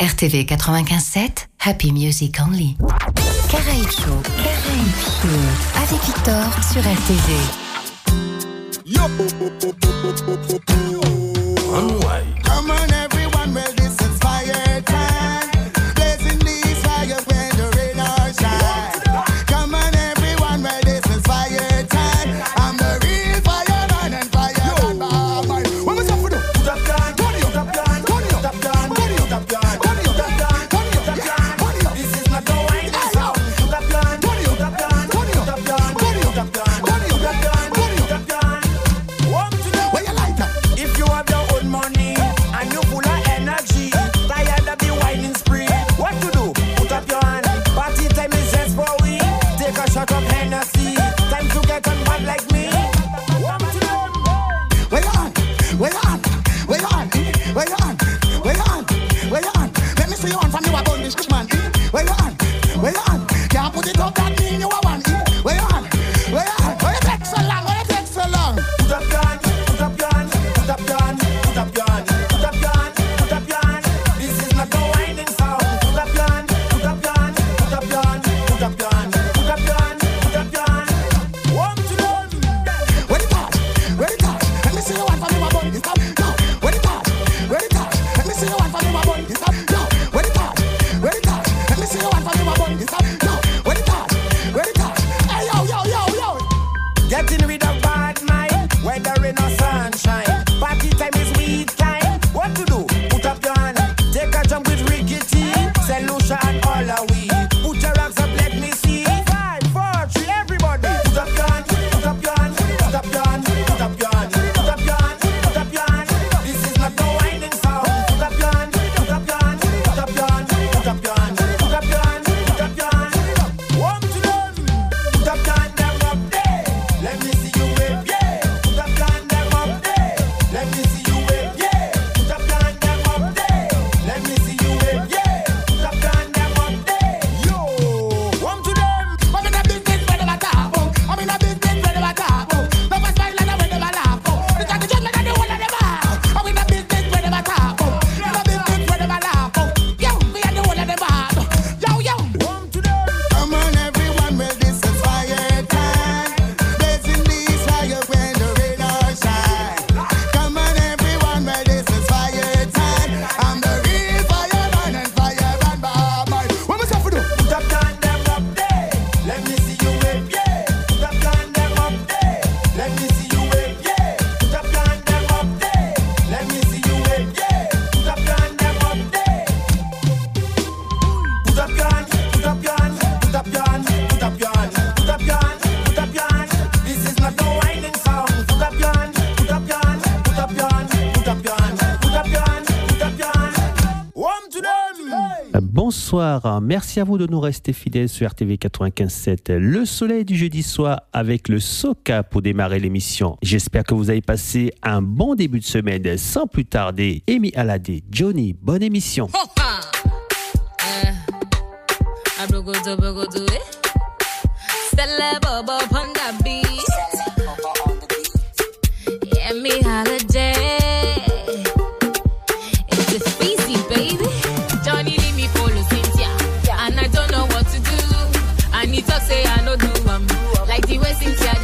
RTV 957, Happy Music Only. Caraïbes Show, Caraïbes avec Victor sur RTV. Merci à vous de nous rester fidèles sur RTV 95.7. Le soleil du jeudi soir avec le Soca pour démarrer l'émission. J'espère que vous avez passé un bon début de semaine. Sans plus tarder, Amy Aladé, Johnny, bonne émission. think yeah.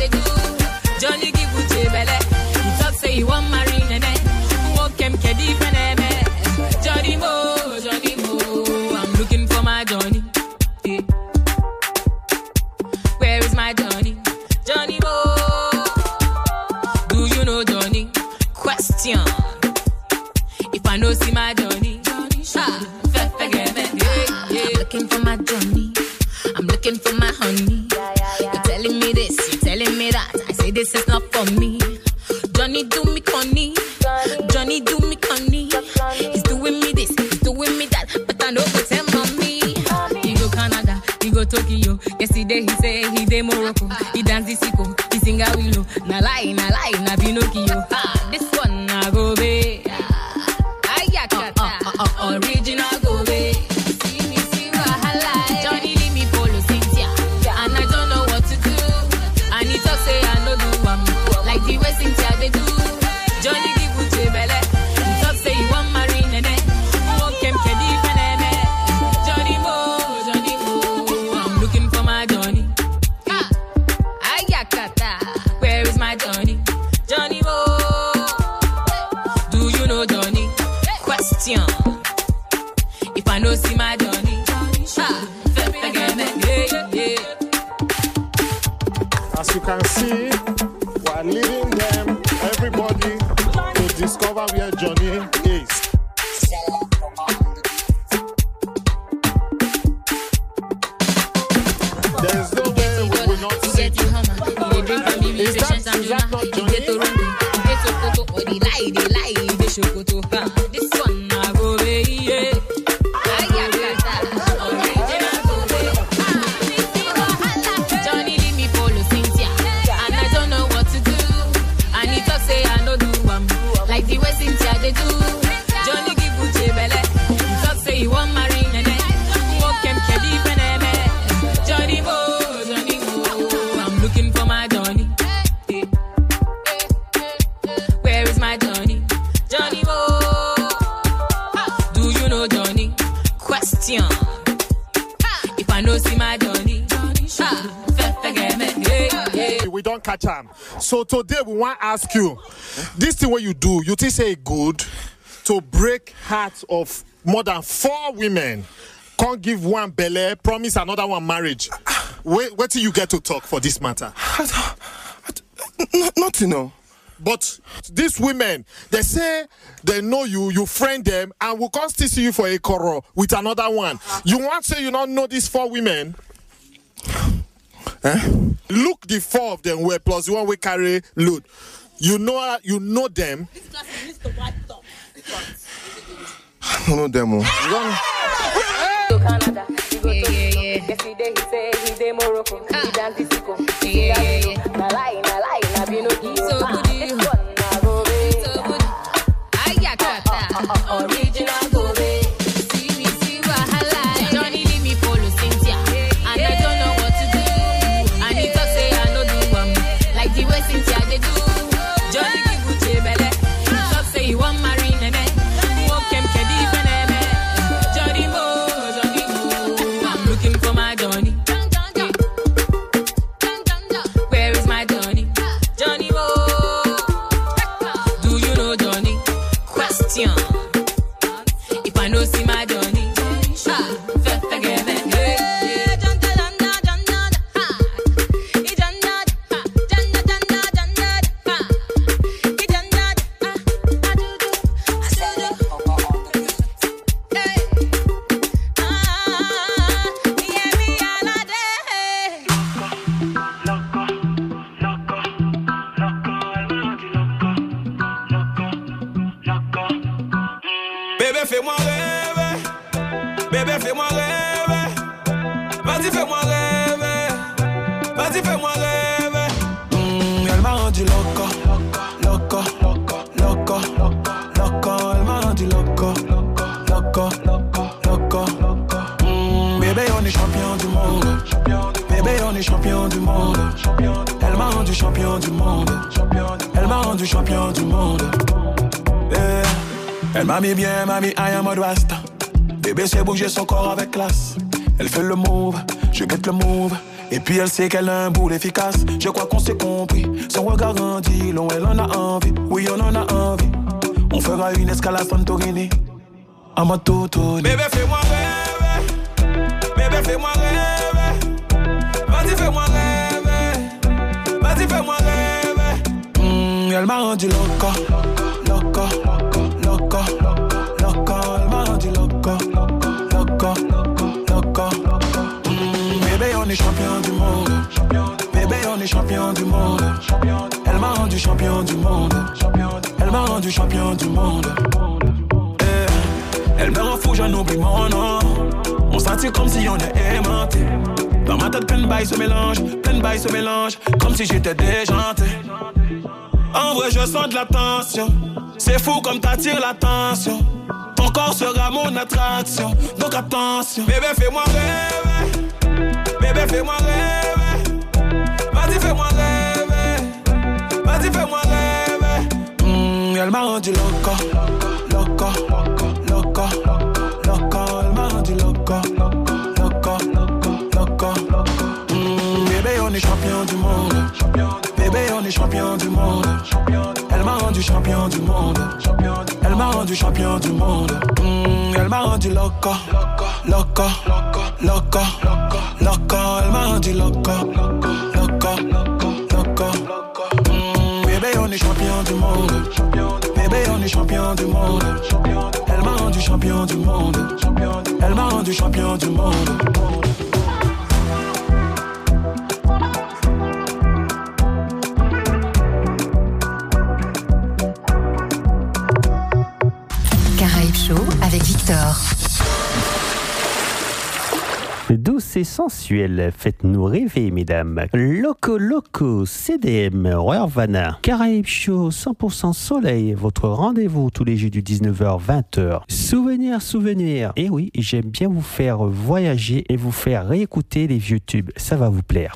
So today we want to ask you, this thing what you do, you think say good to break hearts of more than four women, can't give one belly, promise another one marriage. Wait, wait till you get to talk for this matter. Not nothing, no. But these women, they say they know you, you friend them, and will come still see you for a quarrel with another one. You want to say you don't know these four women? Eh? Look, the four of them were plus the one we carry loot? You know, you know them. I know them. Oh. Hey! Hey! Yeah, yeah, yeah. Puis elle sait qu'elle a un boule efficace. Je crois qu'on s'est compris. Son regard grandit, long elle en a envie. Oui, on en a envie. On fera une escale à Santorini. À ma toto. Bébé, fais-moi rêver. Bébé, fais-moi rêver. Vas-y, fais-moi rêver. Vas-y, fais-moi rêver. Mm, elle m'a rendu loco. Loco. Loco. Loco. Elle m'a rendu loco. Loco. Loco. Mm, bébé, on est champion du champion du monde. Elle m'a rendu champion du monde. Elle m'a rendu champion du monde. Eh, Elle me rend fou, j'en oublie mon nom. On sentit comme si on est aimanté. Dans ma tête, plein de bails se mélangent, plein de bails se mélangent, comme si j'étais déjanté. En vrai, je sens de la tension. C'est fou comme t'attires l'attention. Ton corps sera mon attraction. Donc attention. Bébé, fais-moi rêver. Bébé, fais-moi rêver. Vas-y, fais-moi rêver. Vas-y, hmm, elle m'a rendu loco. Loco, loco, loco. Elle m'a rendu loco. Loco, loco, loco. Mmh, bébé, on est champion du monde. Bébé, on est champion du monde. Elle m'a rendu champion du monde. Elle m'a rendu champion du monde. Hmm, elle m'a rendu loco. Loco, loco, loco. Loco, elle m'a rendu loco. champion du monde. Bébé, on est champion du monde. Elle m'a rendu champion du monde. Elle m'a rendu champion du monde. avec Victor. Douce et sensuelle, faites-nous rêver, mesdames. Loco Loco, CDM, Rurvana. Caraïbes Show, 100% soleil, votre rendez-vous tous les jeux du 19h-20h. Souvenir, souvenir. Et eh oui, j'aime bien vous faire voyager et vous faire réécouter les vieux tubes. Ça va vous plaire.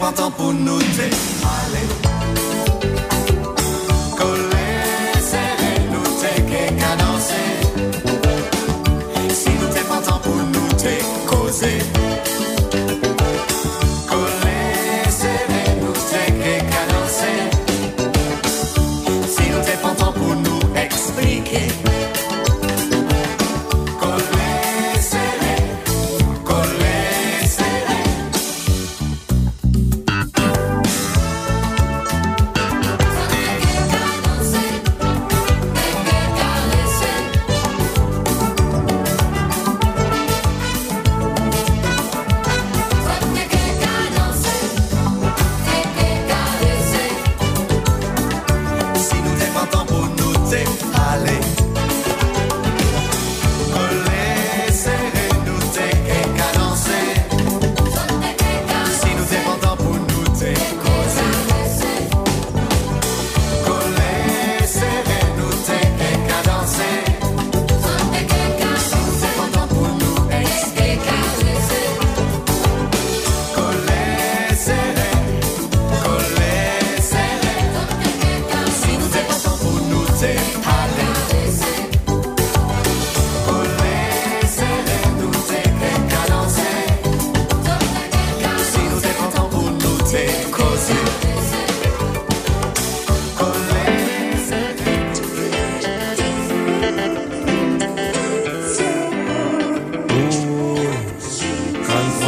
pantan pou nou te Ale Kole Sere nou te ke ka danse Si nou te pantan pou nou te Koze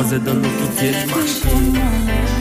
voz é dando o que te.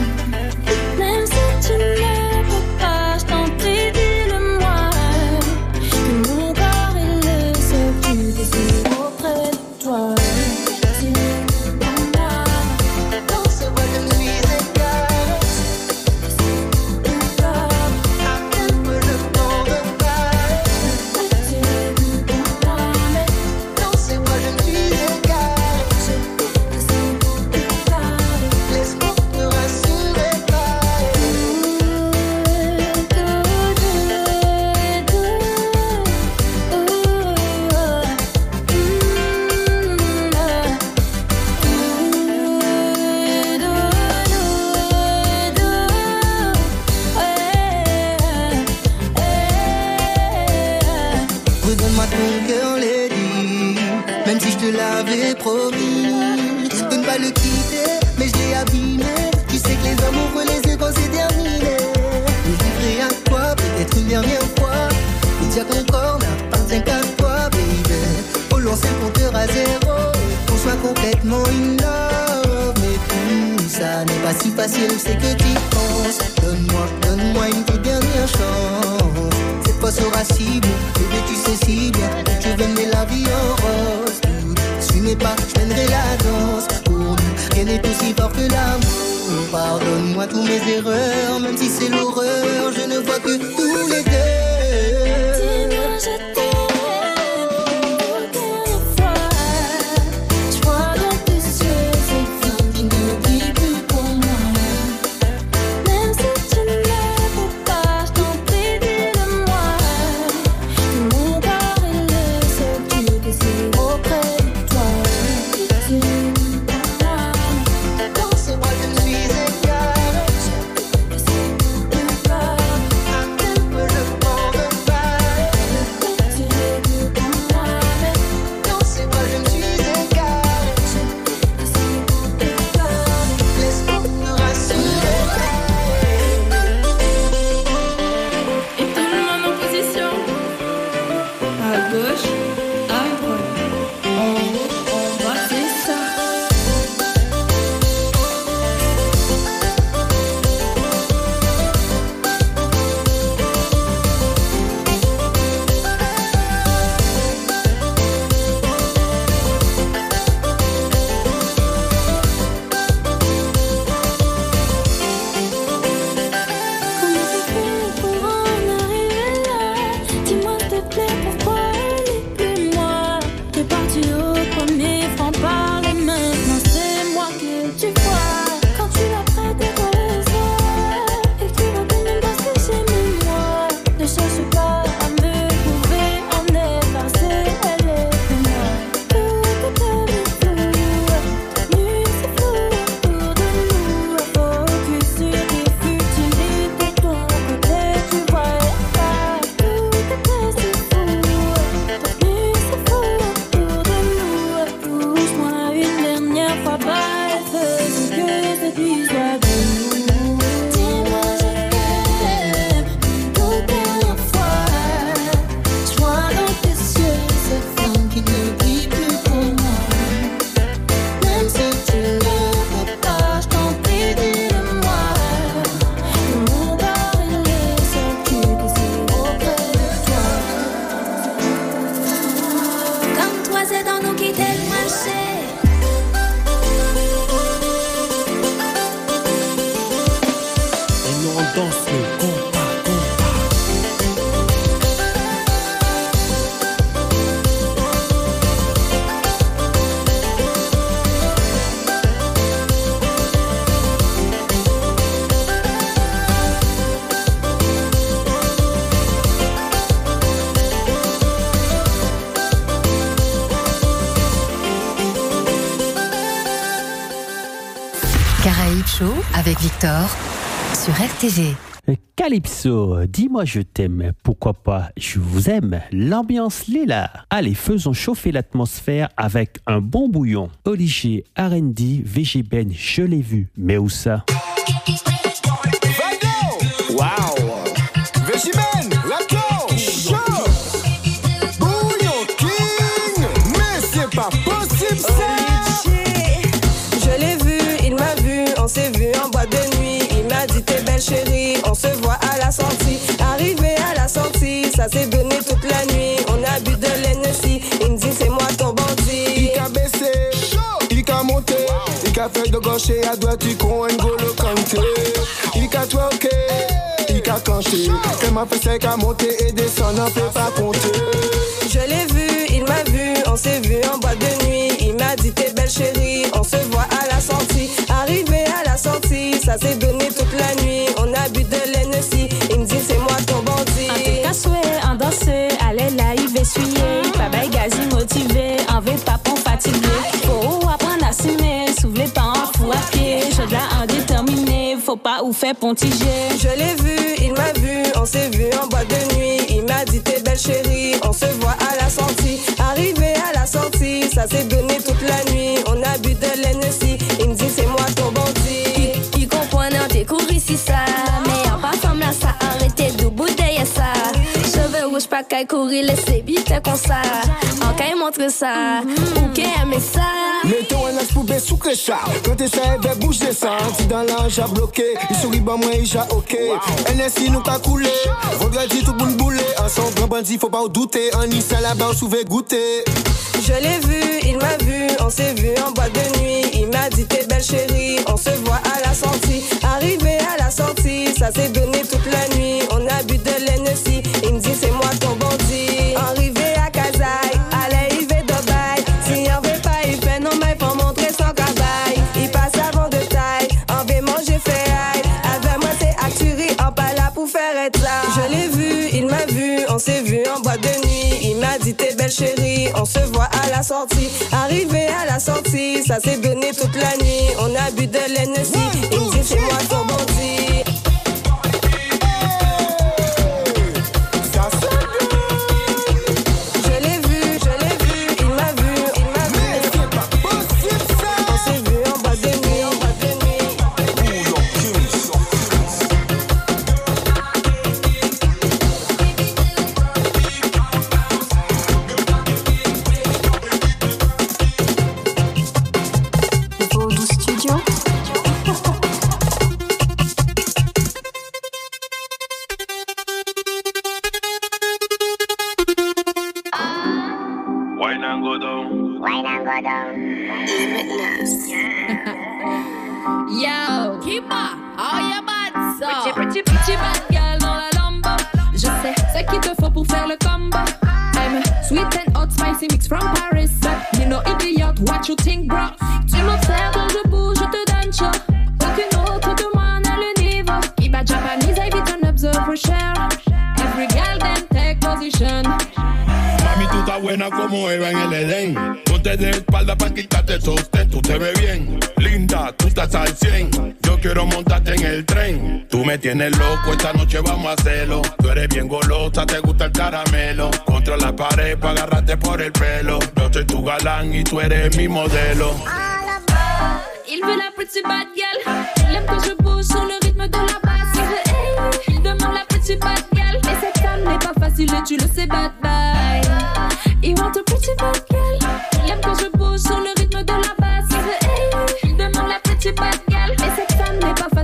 Calypso, dis-moi je t'aime, pourquoi pas je vous aime, l'ambiance l'est là. Allez, faisons chauffer l'atmosphère avec un bon bouillon. Olivier, R&D, VG Ben, je l'ai vu, mais où ça? chérie, on se voit à la sortie. Arrivé à la sortie, ça s'est donné toute la nuit. On a bu de l'ennemi, il me dit c'est moi ton bandit. Il a baissé, il a monté, il a fait de gauche et à droite, il con N'Golo Kanté. Il a twerké, il a canté. Elle m'a fait sec à monter et descendre, on peut pas compter. Je l'ai vu, il m'a vu, on s'est vu en boîte de nuit. Il m'a dit t'es belle chérie, on se voit à la sortie. Arrivé à la sortie, ça s'est donné fait pontiger. Je l'ai vu, il m'a vu, on s'est vu en boîte de nuit. Il m'a dit t'es belle chérie, on se voit à la sortie. Arrivé à la sortie, ça s'est donné toute la nuit. On a bu de l'NSI, il me dit c'est moi ton bandit. Qui comprend, on découvre ici ça. Mais en parfum là, ça arrêté de bouteille ça. Cheveux rouges, pas qu'à courir, laissez bite comme ça. Montre ça, ou ça. Mettons un as poubelle sous chat Quand t'es ça, elle va bouger ça. Si dans l'ange a bloqué Il sourit bah moi il a ok. NSI nous qu'a coulé. Vendredi tout boule boulé. Ensemble grand bandit faut pas en douter. En Nice là-bas on souvait goûter. Je l'ai vu, il m'a vu, on s'est vu en boîte de nuit. Il m'a dit t'es belle chérie, on se voit à la sortie. Arrivé à la sortie, ça s'est donné toute la nuit. On a bu de l'Hennessy, dit t'es belle chérie, on se voit à la sortie. Arrivé à la sortie, ça s'est donné toute la nuit. On a bu de l'Hennessy, me tienes loco, esta noche vamos a hacerlo. Tú eres bien golosa, te gusta el caramelo. Contra la pared para agarrarte por el pelo. Yo soy tu galán y tú eres mi modelo. Il veut la pretty bad girl. Il aime que je bouge sur le rythme de la basse. Il demande la pretty bad girl. Mais cette femme n'est pas facile et tu le sais, bad bye. Il want a pretty bad girl. Il aime que je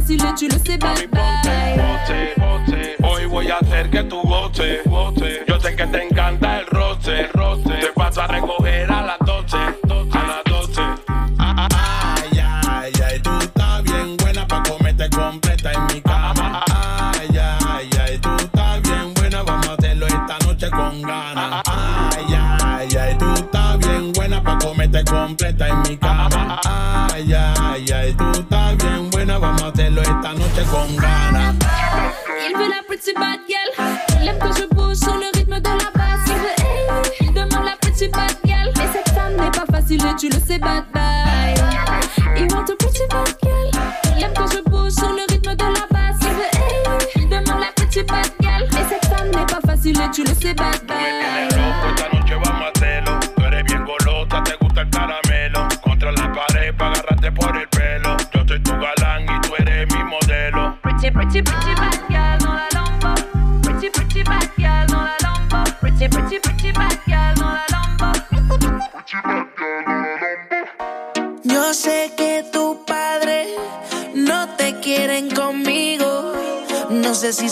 facile tu le sais, bad bye. Bote, bote. Hoy voy a hacer que tú goce, goce. Yo sé que te encanta el roce, roce. Te paso a recoger a las 12, a las 12. Ay, ay, ay, tú estás bien buena pa' comerte completa en mi cama. Ay, ay, ay, tú estás bien buena, vamos a hacerlo esta noche con ganas. Ay, ay, ay, tú estás bien buena pa' comerte completa en mi cama. Ay, ay, ay, tú Il veut la pretty bad girl. Il aime que je bouge sur le rythme de la basse. Il veut, hey, il demande la pretty bad girl. Mais cette femme n'est pas facile et tu le sais, bad bye.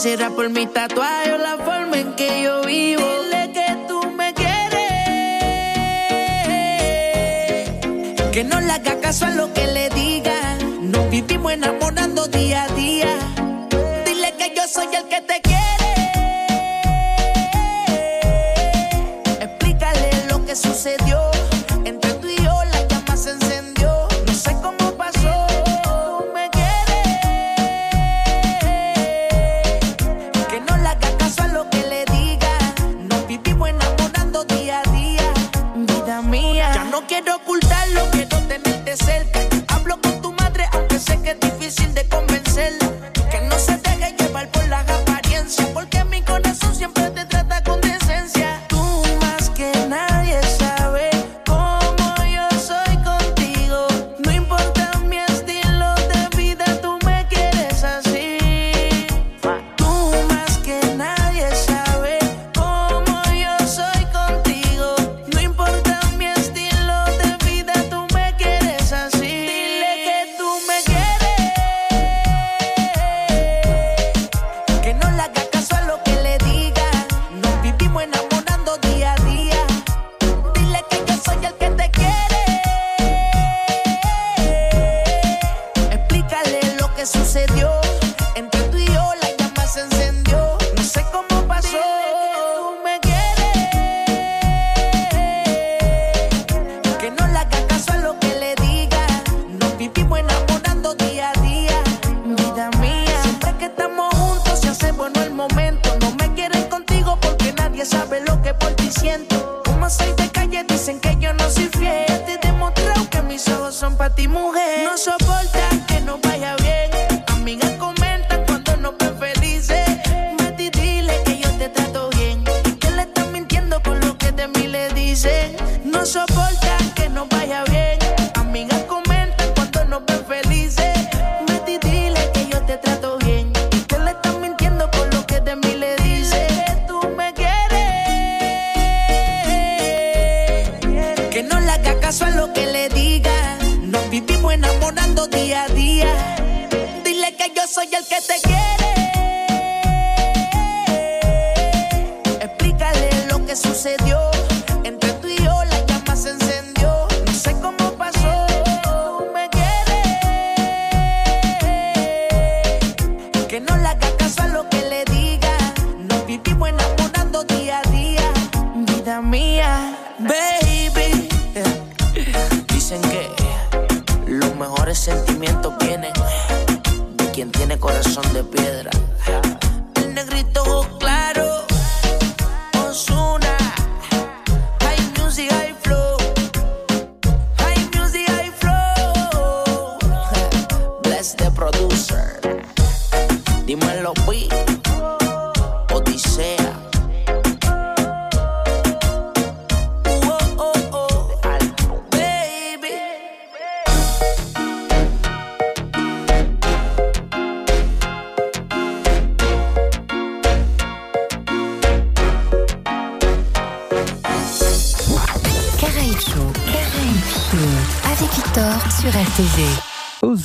Será por mi tatuaje o la forma en que yo vivo. Dile que tú me quieres. Que no le haga caso a lo que le digan. Nos vivimos enamorando día a día. Dile que yo soy el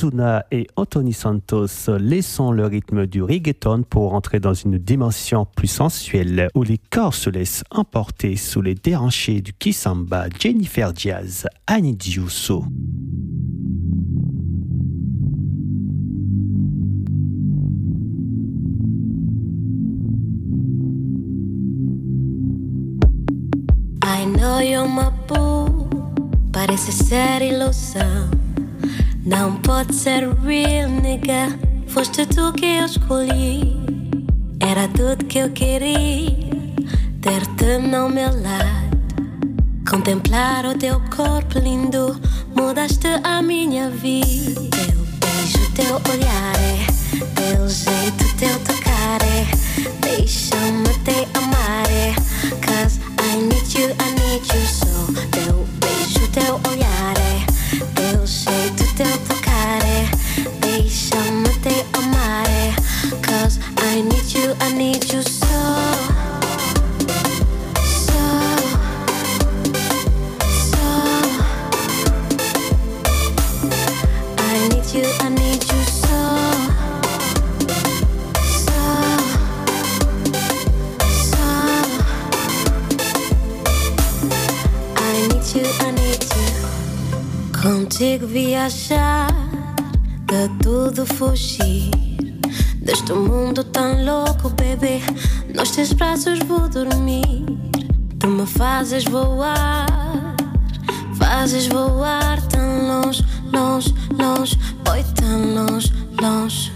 Ozuna et Anthony Santos laissant le rythme du reggaeton pour entrer dans une dimension plus sensuelle où les corps se laissent emporter sous les déhanchés du Kisamba, Jennifer Diaz, Annie Diusso. I know you're my. Não pode ser real, nigga. Foste tu que eu escolhi. Era tudo que eu queria. Ter-te no meu lado. Contemplar o teu corpo lindo. Mudaste a minha vida. Teu beijo, teu olhar é. Teu jeito, teu tocar é. Deixa-me te amar é. Cause I need you, I need Contigo viajar, de tudo fugir. Deste mundo tão louco, bebê. Nos teus braços vou dormir. Tu me fazes voar, fazes voar tão longe, longe, longe. Tão longe, longe.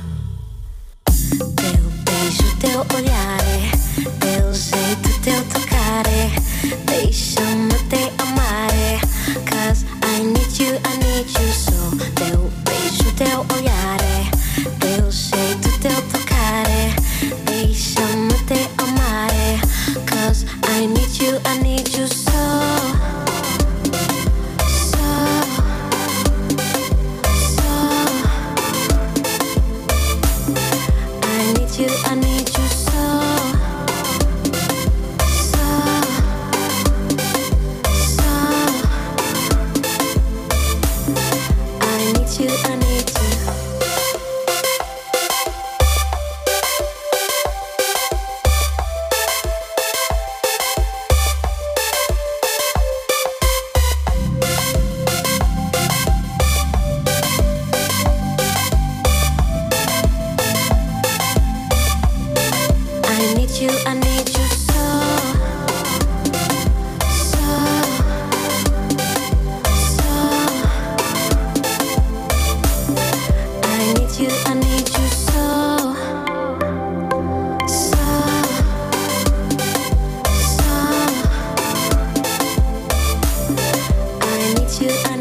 Teu beijo, teu olhar é. Teu jeito, teu tocar é. Deixa-me te I need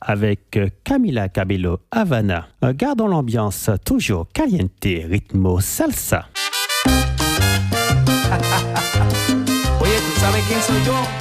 avec euh, Camila Cabello Havana. Euh, Gardons l'ambiance toujours caliente, ritmo salsa.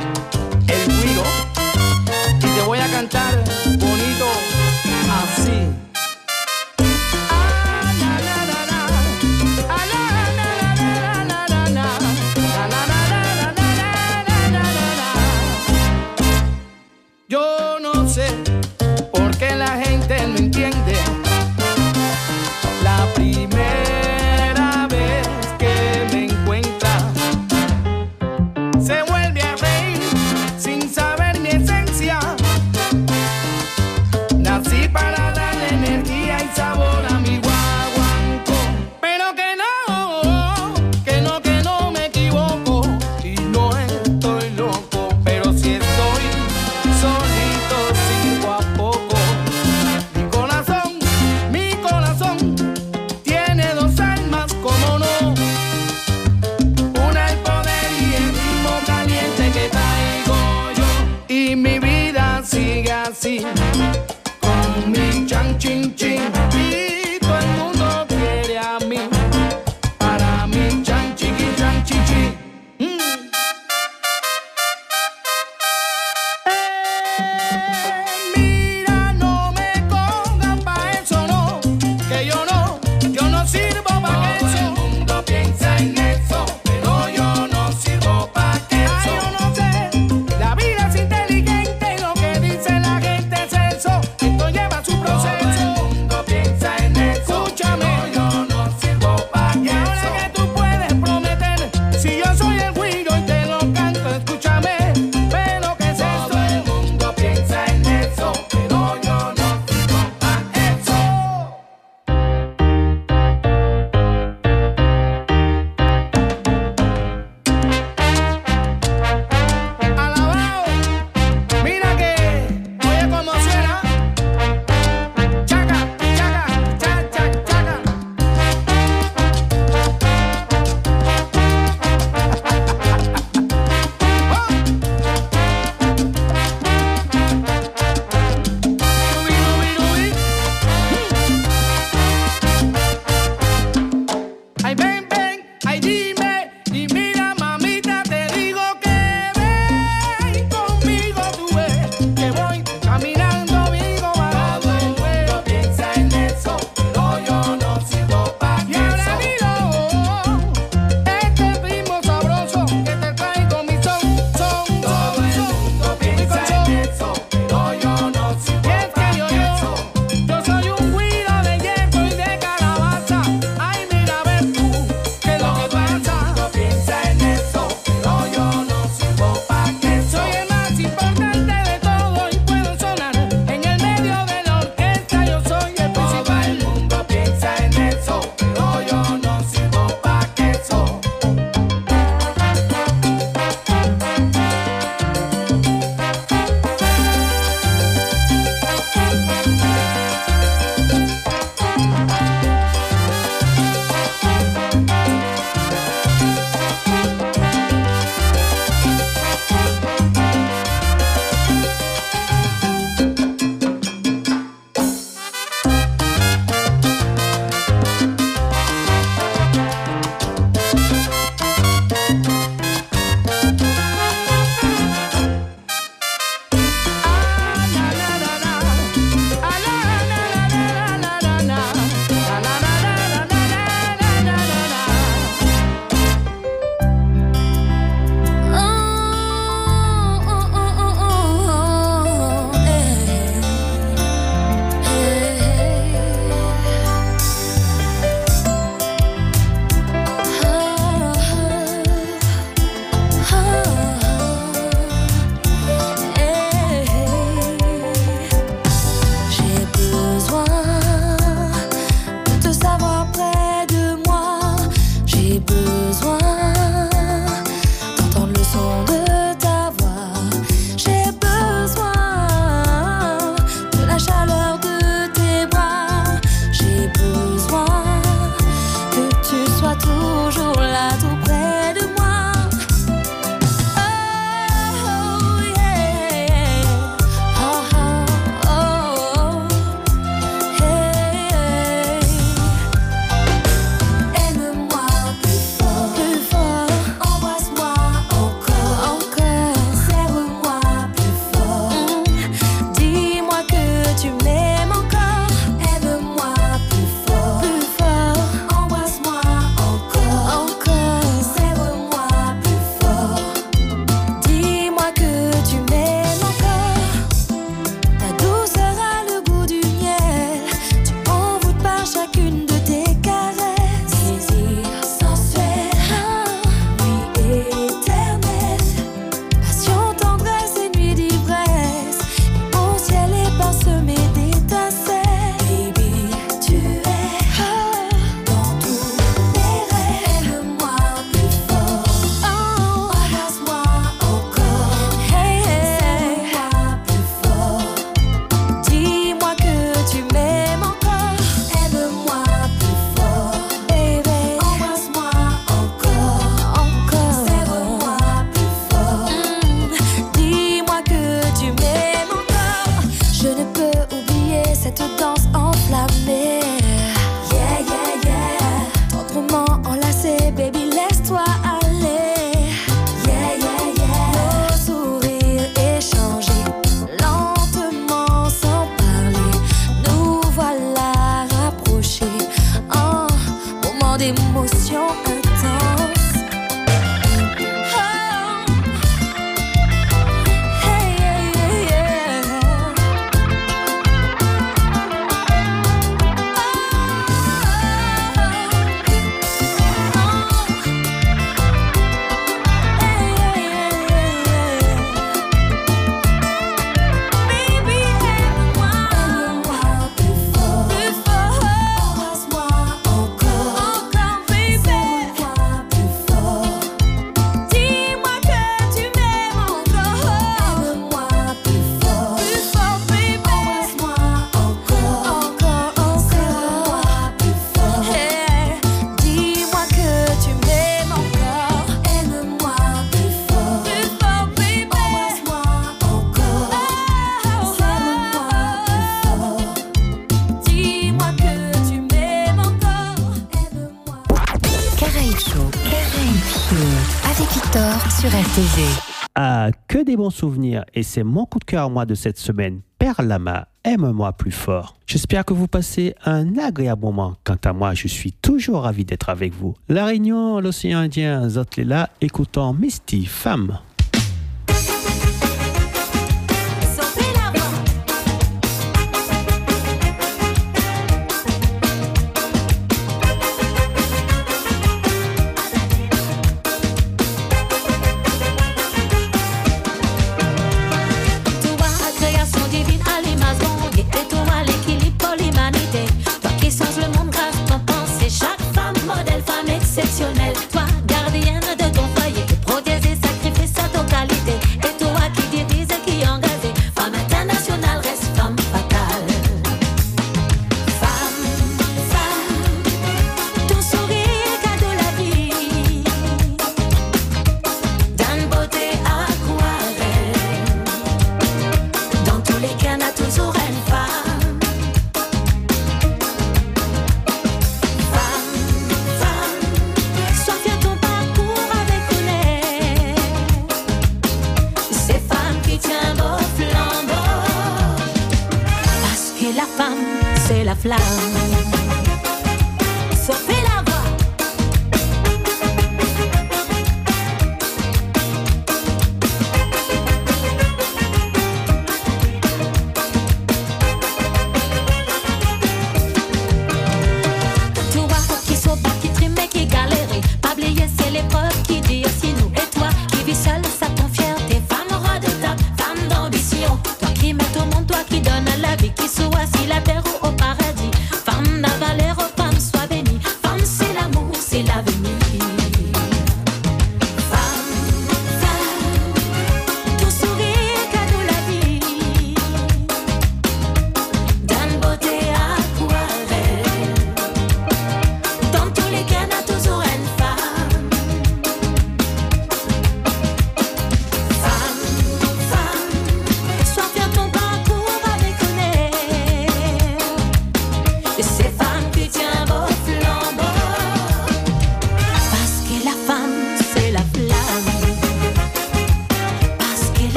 souvenir et c'est mon coup de cœur à moi de cette semaine. Père Lama, aime-moi plus fort. J'espère que vous passez un agréable moment. Quant à moi, je suis toujours ravi d'être avec vous. La Réunion, l'océan Indien, Zotlela, écoutant Misty, femme.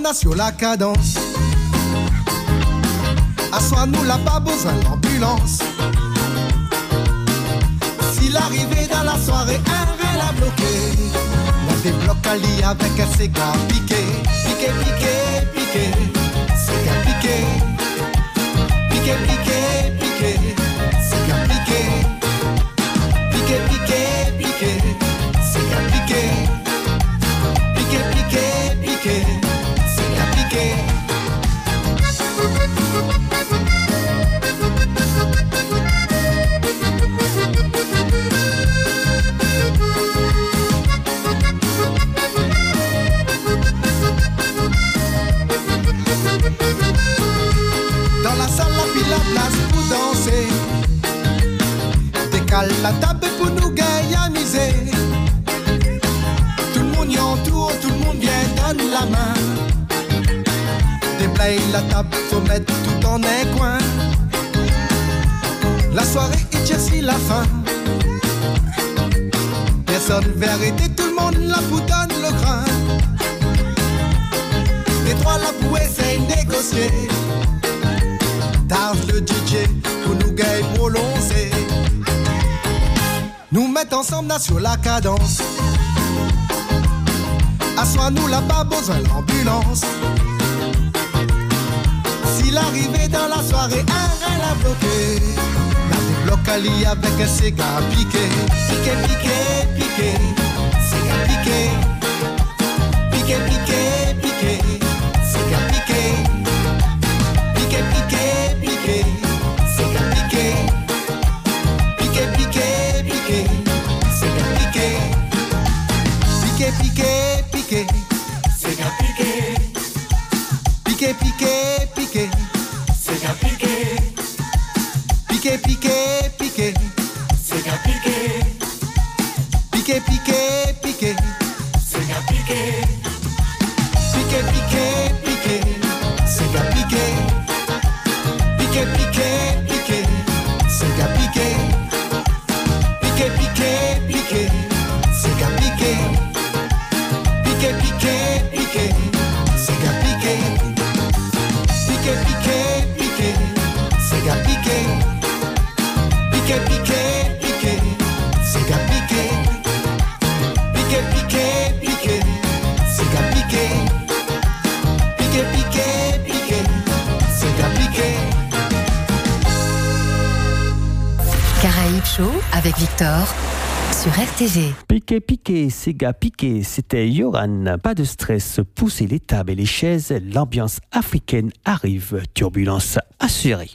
Madonna sur la cadence. Assois nous là pas besoin d'ambulance. Si l'arrivée dans la soirée un l'a bloqué, la débloque à lit avec un séga piqué, piqué, piqué, piqué, séga piqué, piqué, piqué. piqué. dossier. Le DJ pour nous gagner prolonger. Nous mettre ensemble là sur la cadence. Assois nous là pas besoin l'ambulance. S'il arrivait dans la soirée, un rien l'a bloqué. La débloque avec un cigare piqué. Piqué, piqué, piqué. Cigare piqué. Piqué, piqué. piquez, piquez, ces gars. C'était Yoran. Pas de stress, poussez les tables et les chaises. L'ambiance africaine arrive. Turbulence assurée.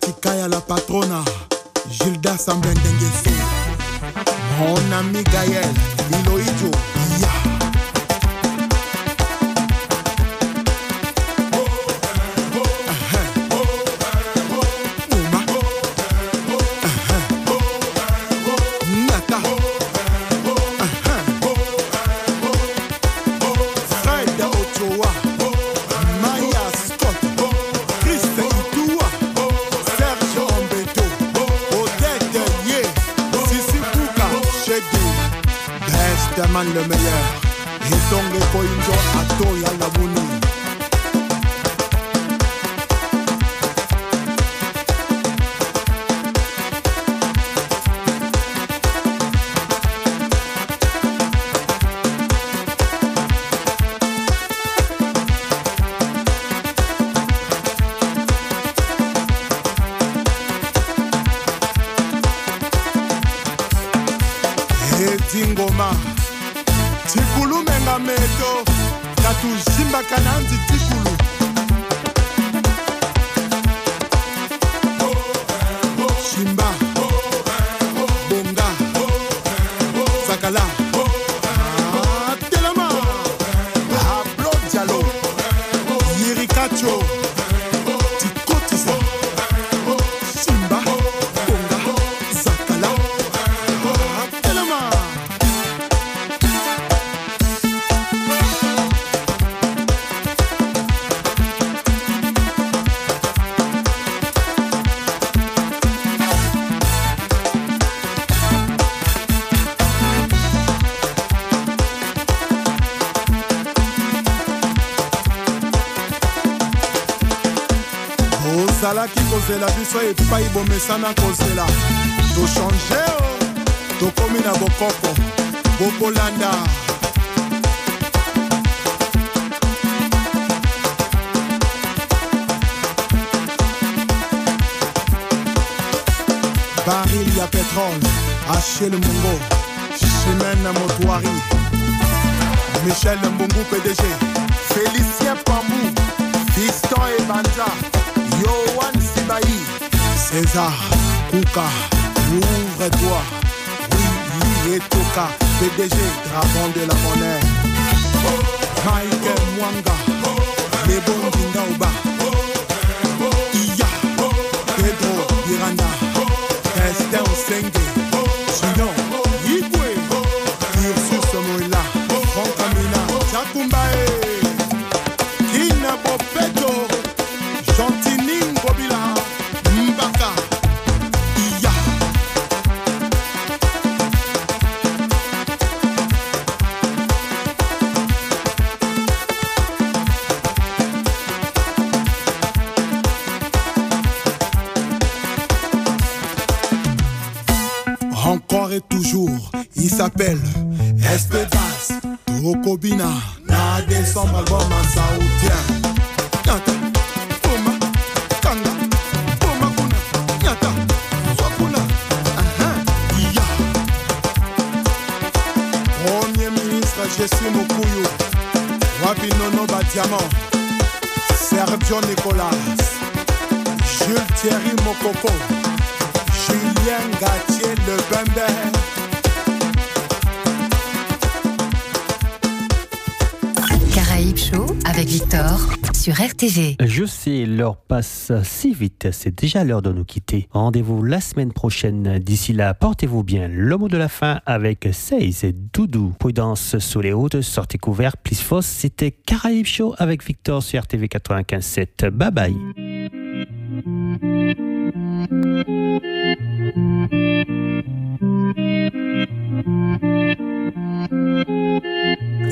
Tikaya la patrona. Gilda Sambendenge Mon ami Gaël, Milo Ijo. Biso epai bomesana kozela. Tochange o tokomi na bokoko. Bokolanda baril ya pétrole achel mongo chimene motoari michel mbungu pdg félicien pambou fiston ebanja yoan césar kuka ouvre-toi oui oui etoka pdg dragon de la monnaie. Mike mwanga lebongi ndauba Sergio Nicolas, Jules Thierry Mokoko. Julien Gatier le Bembe. Sur RTV. Je sais, l'heure passe si vite, c'est déjà l'heure de nous quitter. Rendez-vous la semaine prochaine. D'ici là, portez-vous bien. Le mot de la fin avec Seize et Doudou. Prudence sous les hautes, sortez couverts, plus fausse. C'était Caraïbes Show avec Victor sur RTV 95.7. Bye bye.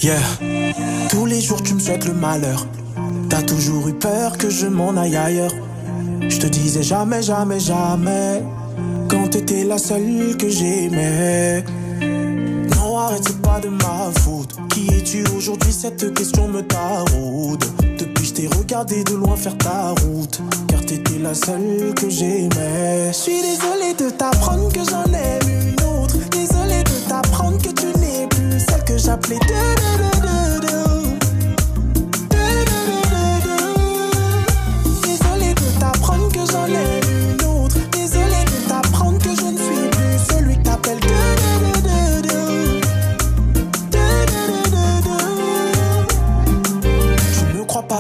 Yeah, tous les jours tu me souhaites le malheur. T'as toujours eu peur que je m'en aille ailleurs. Je te disais jamais, jamais, jamais. Quand t'étais la seule que j'aimais. Non, arrête, c'est pas de ma faute. Qui es-tu aujourd'hui? Cette question me taraude. Depuis, je t'ai regardé de loin faire ta route. Car t'étais la seule que j'aimais. Je suis désolé de t'apprendre que j'en aime une autre. Désolé de t'apprendre que tu n'es plus celle que j'appelais.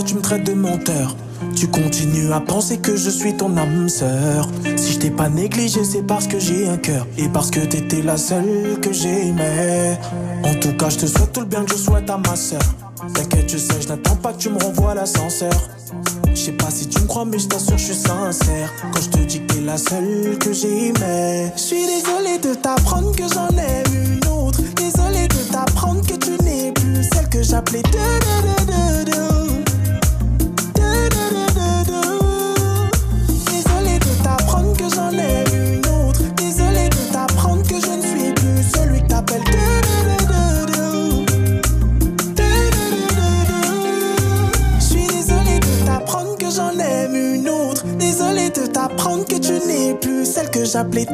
Tu me traites de menteur. Tu continues à penser que je suis ton âme sœur. Si je t'ai pas négligé, c'est parce que j'ai un cœur. Et parce que t'étais la seule que j'aimais. En tout cas, je te souhaite tout le bien que je souhaite à ma sœur. T'inquiète, je sais, je n'attends pas que tu me renvoies l'ascenseur. Je sais pas si tu me crois, mais je t'assure, je suis sincère. Quand je te dis que t'es la seule que j'aimais. Je suis désolé de t'apprendre que j'en ai une autre. Désolé de t'apprendre que tu n'es plus celle que j'appelais. Désolé que j'appelais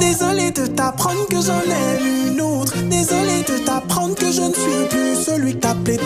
Désolé de t'apprendre que j'en ai une autre. Désolé de t'apprendre que je ne suis plus celui que t'appelais.